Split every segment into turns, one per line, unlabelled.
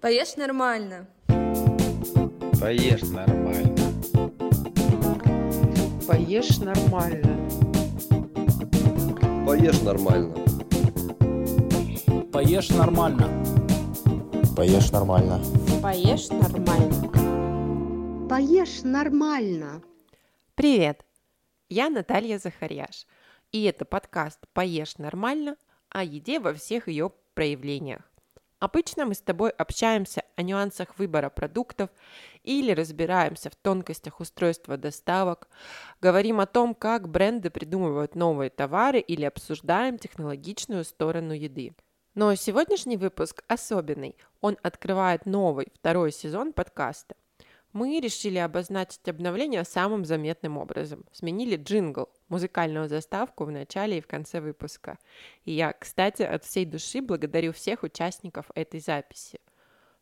Поешь нормально.
Поешь нормально.
Поешь нормально.
Поешь нормально.
Поешь нормально.
Поешь нормально.
Поешь нормально.
Поешь нормально.
Привет! Я Наталья Захарьяш, и это подкаст «Поешь нормально» о еде во всех ее проявлениях. Обычно мы с тобой общаемся о нюансах выбора продуктов или разбираемся в тонкостях устройства доставок, говорим о том, как бренды придумывают новые товары или обсуждаем технологичную сторону еды. Но сегодняшний выпуск особенный. Он открывает новый, второй сезон подкаста. Мы решили обозначить обновление самым заметным образом. Сменили джингл, музыкальную заставку в начале и в конце выпуска. И я, кстати, от всей души благодарю всех участников этой записи.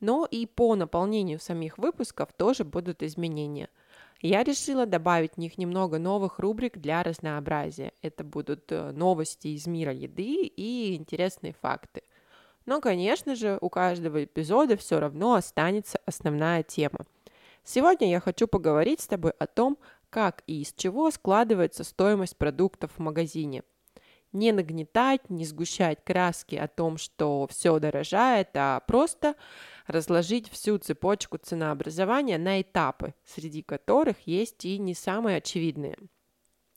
Но и по наполнению самих выпусков тоже будут изменения. Я решила добавить в них немного новых рубрик для разнообразия. Это будут э, новости из мира еды и интересные факты. Но, конечно же, у каждого эпизода все равно останется основная тема – Сегодня я хочу поговорить с тобой о том, как и из чего складывается стоимость продуктов в магазине. Не нагнетать, не сгущать краски о том, что все дорожает, а просто разложить всю цепочку ценообразования на этапы, среди которых есть и не самые очевидные.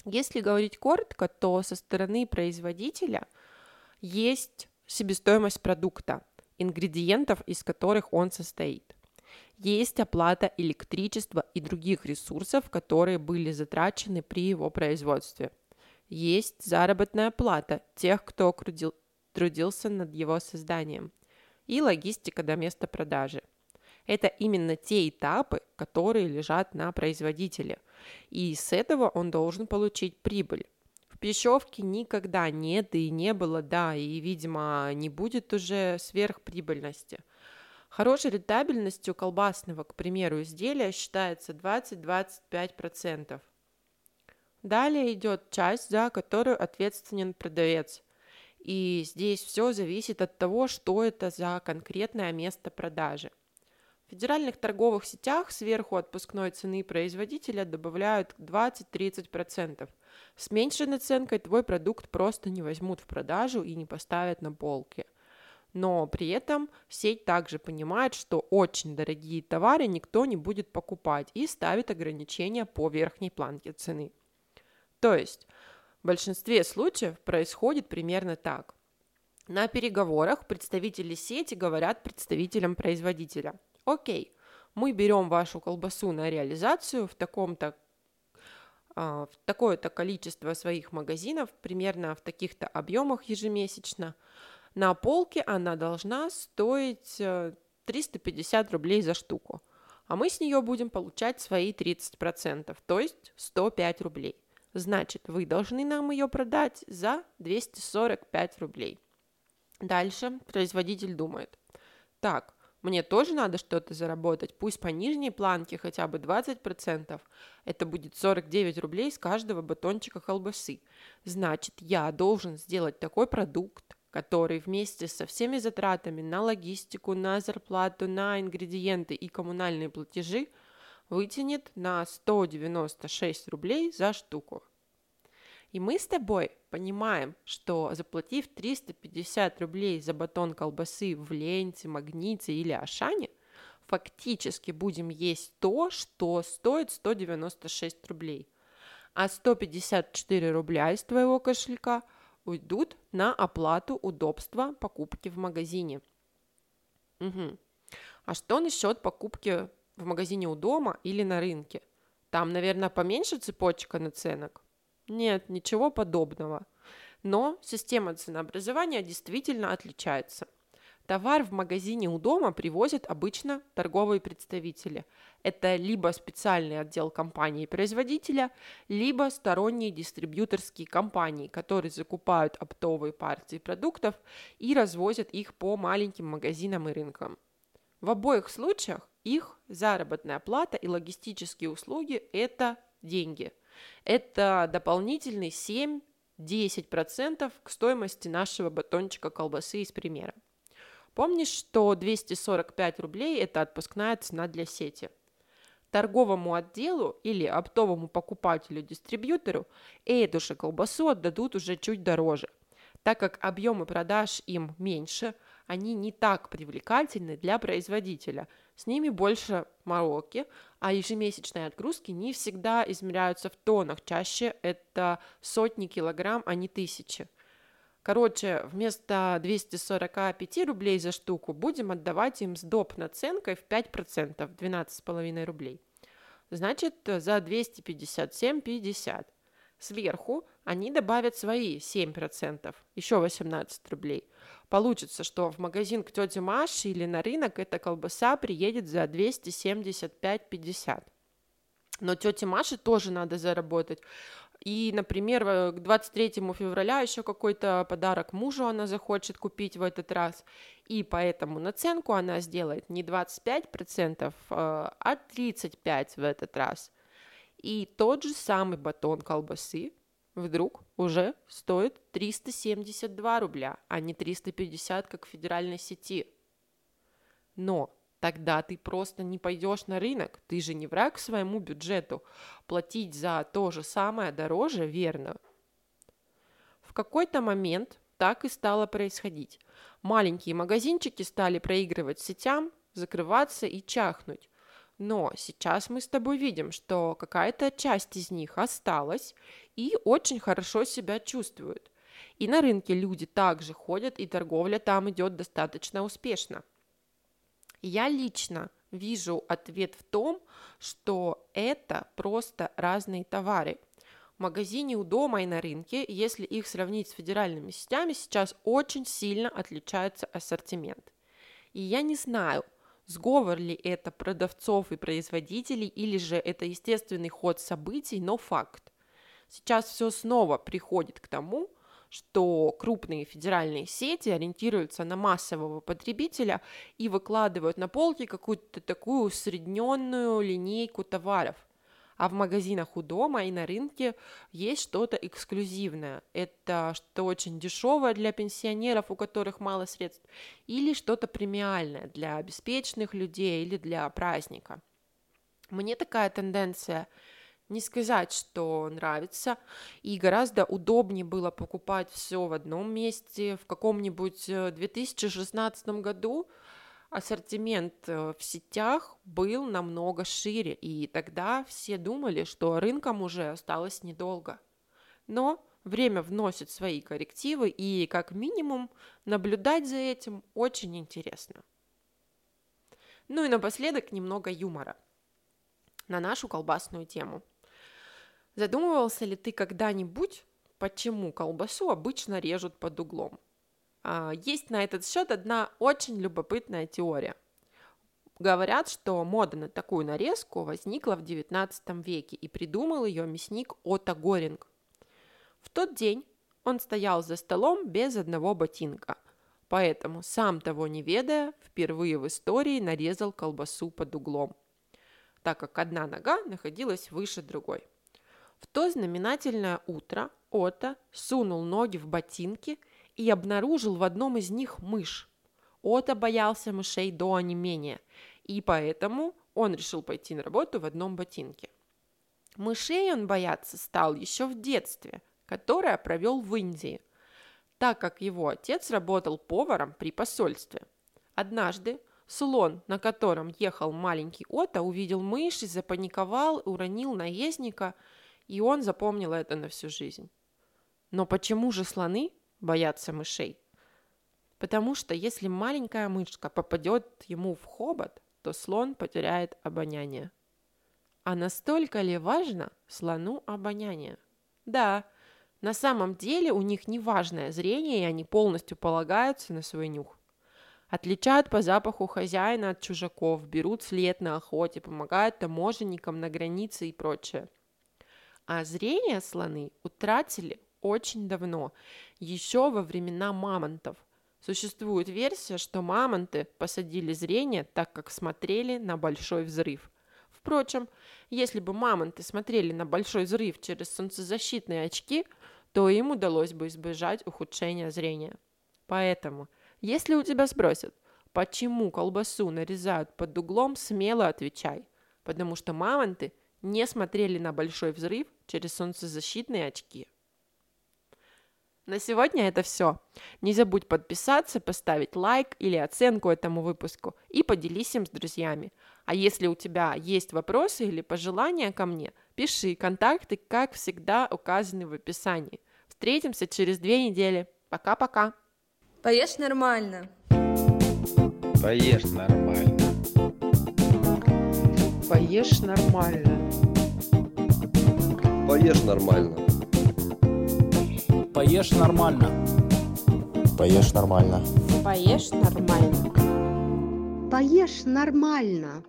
Если говорить коротко, то со стороны производителя есть себестоимость продукта, ингредиентов, из которых он состоит. Есть оплата электричества и других ресурсов, которые были затрачены при его производстве. Есть заработная плата тех, кто трудился над его созданием. И логистика до места продажи. Это именно те этапы, которые лежат на производителе. И с этого он должен получить прибыль. В пищевке никогда нет и не было, да, и, видимо, не будет уже сверхприбыльности – Хорошей рентабельностью колбасного, к примеру, изделия считается 20-25%. Далее идет часть, за которую ответственен продавец. И здесь все зависит от того, что это за конкретное место продажи. В федеральных торговых сетях сверху отпускной цены производителя добавляют 20-30%. С меньшей наценкой твой продукт просто не возьмут в продажу и не поставят на полке но при этом сеть также понимает, что очень дорогие товары никто не будет покупать и ставит ограничения по верхней планке цены. То есть в большинстве случаев происходит примерно так. На переговорах представители сети говорят представителям производителя, окей, мы берем вашу колбасу на реализацию в таком-то а, в такое-то количество своих магазинов, примерно в таких-то объемах ежемесячно – на полке она должна стоить 350 э, рублей за штуку. А мы с нее будем получать свои 30%, то есть 105 рублей. Значит, вы должны нам ее продать за 245 рублей. Дальше производитель думает. Так, мне тоже надо что-то заработать, пусть по нижней планке хотя бы 20%. Это будет 49 рублей с каждого батончика колбасы. Значит, я должен сделать такой продукт, который вместе со всеми затратами на логистику, на зарплату, на ингредиенты и коммунальные платежи вытянет на 196 рублей за штуку. И мы с тобой понимаем, что заплатив 350 рублей за батон колбасы в ленте, магните или ашане, фактически будем есть то, что стоит 196 рублей. А 154 рубля из твоего кошелька – уйдут на оплату удобства покупки в магазине. Угу. А что насчет покупки в магазине у дома или на рынке? Там, наверное, поменьше цепочка наценок? Нет, ничего подобного. Но система ценообразования действительно отличается – Товар в магазине у дома привозят обычно торговые представители. Это либо специальный отдел компании-производителя, либо сторонние дистрибьюторские компании, которые закупают оптовые партии продуктов и развозят их по маленьким магазинам и рынкам. В обоих случаях их заработная плата и логистические услуги – это деньги. Это дополнительный 7-10% к стоимости нашего батончика колбасы из примера. Помнишь, что 245 рублей – это отпускная цена для сети? Торговому отделу или оптовому покупателю-дистрибьютору эту же колбасу отдадут уже чуть дороже, так как объемы продаж им меньше, они не так привлекательны для производителя. С ними больше мороки, а ежемесячные отгрузки не всегда измеряются в тоннах, чаще это сотни килограмм, а не тысячи. Короче, вместо 245 рублей за штуку будем отдавать им с доп. наценкой в 5%, 12,5 рублей. Значит, за 257,50. Сверху они добавят свои 7%, еще 18 рублей. Получится, что в магазин к тете Маше или на рынок эта колбаса приедет за 275,50. Но тете Маше тоже надо заработать. И, например, к 23 февраля еще какой-то подарок мужу она захочет купить в этот раз. И поэтому наценку она сделает не 25%, а 35% в этот раз. И тот же самый батон колбасы вдруг уже стоит 372 рубля, а не 350, как в федеральной сети. Но тогда ты просто не пойдешь на рынок. Ты же не враг своему бюджету. Платить за то же самое дороже, верно. В какой-то момент так и стало происходить. Маленькие магазинчики стали проигрывать сетям, закрываться и чахнуть. Но сейчас мы с тобой видим, что какая-то часть из них осталась и очень хорошо себя чувствует. И на рынке люди также ходят, и торговля там идет достаточно успешно. Я лично вижу ответ в том, что это просто разные товары. В магазине у дома и на рынке, если их сравнить с федеральными сетями, сейчас очень сильно отличается ассортимент. И я не знаю, сговор ли это продавцов и производителей, или же это естественный ход событий, но факт. Сейчас все снова приходит к тому, что крупные федеральные сети ориентируются на массового потребителя и выкладывают на полки какую-то такую усредненную линейку товаров. А в магазинах у дома и на рынке есть что-то эксклюзивное. Это что очень дешевое для пенсионеров, у которых мало средств, или что-то премиальное для обеспеченных людей или для праздника. Мне такая тенденция – не сказать, что нравится. И гораздо удобнее было покупать все в одном месте. В каком-нибудь 2016 э, году ассортимент э, в сетях был намного шире, и тогда все думали, что рынком уже осталось недолго. Но время вносит свои коррективы, и как минимум наблюдать за этим очень интересно. Ну и напоследок немного юмора на нашу колбасную тему – Задумывался ли ты когда-нибудь, почему колбасу обычно режут под углом? А, есть на этот счет одна очень любопытная теория. Говорят, что мода на такую нарезку возникла в XIX веке и придумал ее мясник Отто Горинг. В тот день он стоял за столом без одного ботинка, поэтому, сам того не ведая, впервые в истории нарезал колбасу под углом, так как одна нога находилась выше другой. В то знаменательное утро Ота сунул ноги в ботинки и обнаружил в одном из них мышь. Ота боялся мышей до онемения, и поэтому он решил пойти на работу в одном ботинке. Мышей он бояться стал еще в детстве, которое провел в Индии, так как его отец работал поваром при посольстве. Однажды слон, на котором ехал маленький Ота, увидел мышь и запаниковал, уронил наездника – и он запомнил это на всю жизнь. Но почему же слоны боятся мышей? Потому что если маленькая мышка попадет ему в хобот, то слон потеряет обоняние. А настолько ли важно слону обоняние? Да, на самом деле у них неважное зрение, и они полностью полагаются на свой нюх. Отличают по запаху хозяина от чужаков, берут след на охоте, помогают таможенникам на границе и прочее. А зрение слоны утратили очень давно, еще во времена мамонтов. Существует версия, что мамонты посадили зрение, так как смотрели на большой взрыв. Впрочем, если бы мамонты смотрели на большой взрыв через солнцезащитные очки, то им удалось бы избежать ухудшения зрения. Поэтому, если у тебя спросят, почему колбасу нарезают под углом, смело отвечай. Потому что мамонты не смотрели на большой взрыв через солнцезащитные очки. На сегодня это все. Не забудь подписаться, поставить лайк или оценку этому выпуску и поделись им с друзьями. А если у тебя есть вопросы или пожелания ко мне, пиши, контакты, как всегда, указаны в описании. Встретимся через две недели. Пока-пока.
Поешь нормально.
Поешь нормально.
Поешь нормально.
Поешь нормально.
Поешь нормально. Поешь нормально.
Поешь нормально.
Поешь нормально.